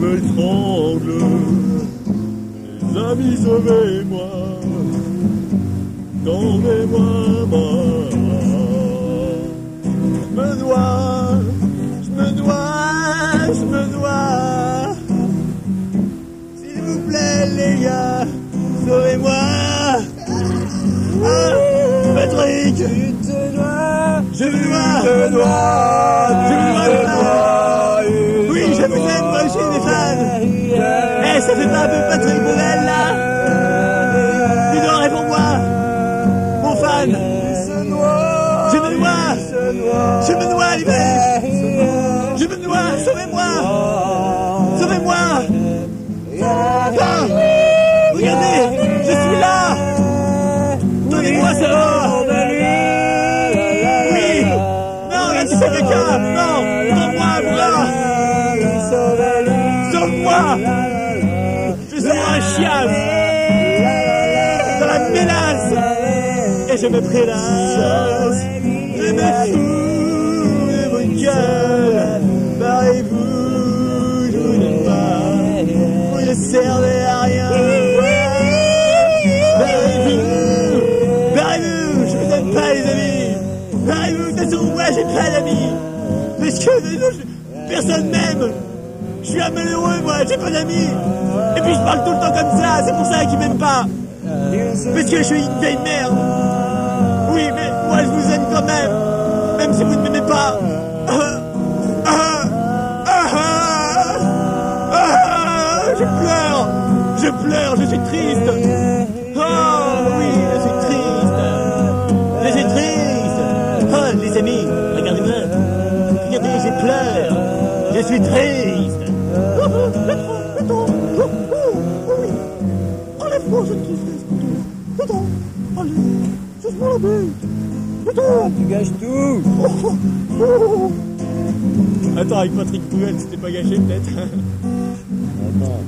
m'étrangle. Les amis, sauvez-moi. Tombez-moi, moi. Je me dois, je me dois, je me dois. S'il vous plaît, les gars, sauvez-moi. Ah, Patrick, Tu te dois, je me te dois, Je me dois, Je me dois, l'hiver Je me dois Sauvez-moi Sauvez-moi Ah. Regardez Je suis là. Donnez-moi ça va. Oui. Non, tu fais caca Non mon gars Sauve-moi suis un chien. Dans la mélasse Et je me prélasse. Je me fous de Barrez-vous, n'aime pas Vous ne servez à rien Barrez-vous Barrez-vous Je vous aime pas les amis Barrez-vous De toute façon, moi j'ai pas d'amis Parce que personne m'aime je suis un malheureux, moi, j'ai pas d'amis. Et puis je parle tout le temps comme ça, c'est pour ça qu'ils m'aiment pas. Parce que je suis une vieille merde. Oui, mais moi je vous aime quand même. Même si vous ne m'aimez pas. Pleure, je suis triste. Oh oui, je suis triste. Je suis triste. Oh les amis, regardez-moi. Regardez, je pleure. Je suis triste. Oh, oh, le temps, le. Oh, oh, oh. Le. Allez, moi la bête. Le. Tu gâches tout. Oh, oh, oh. Attends, avec Patrick Pouvel, c'était pas gâché peut-être? Attends.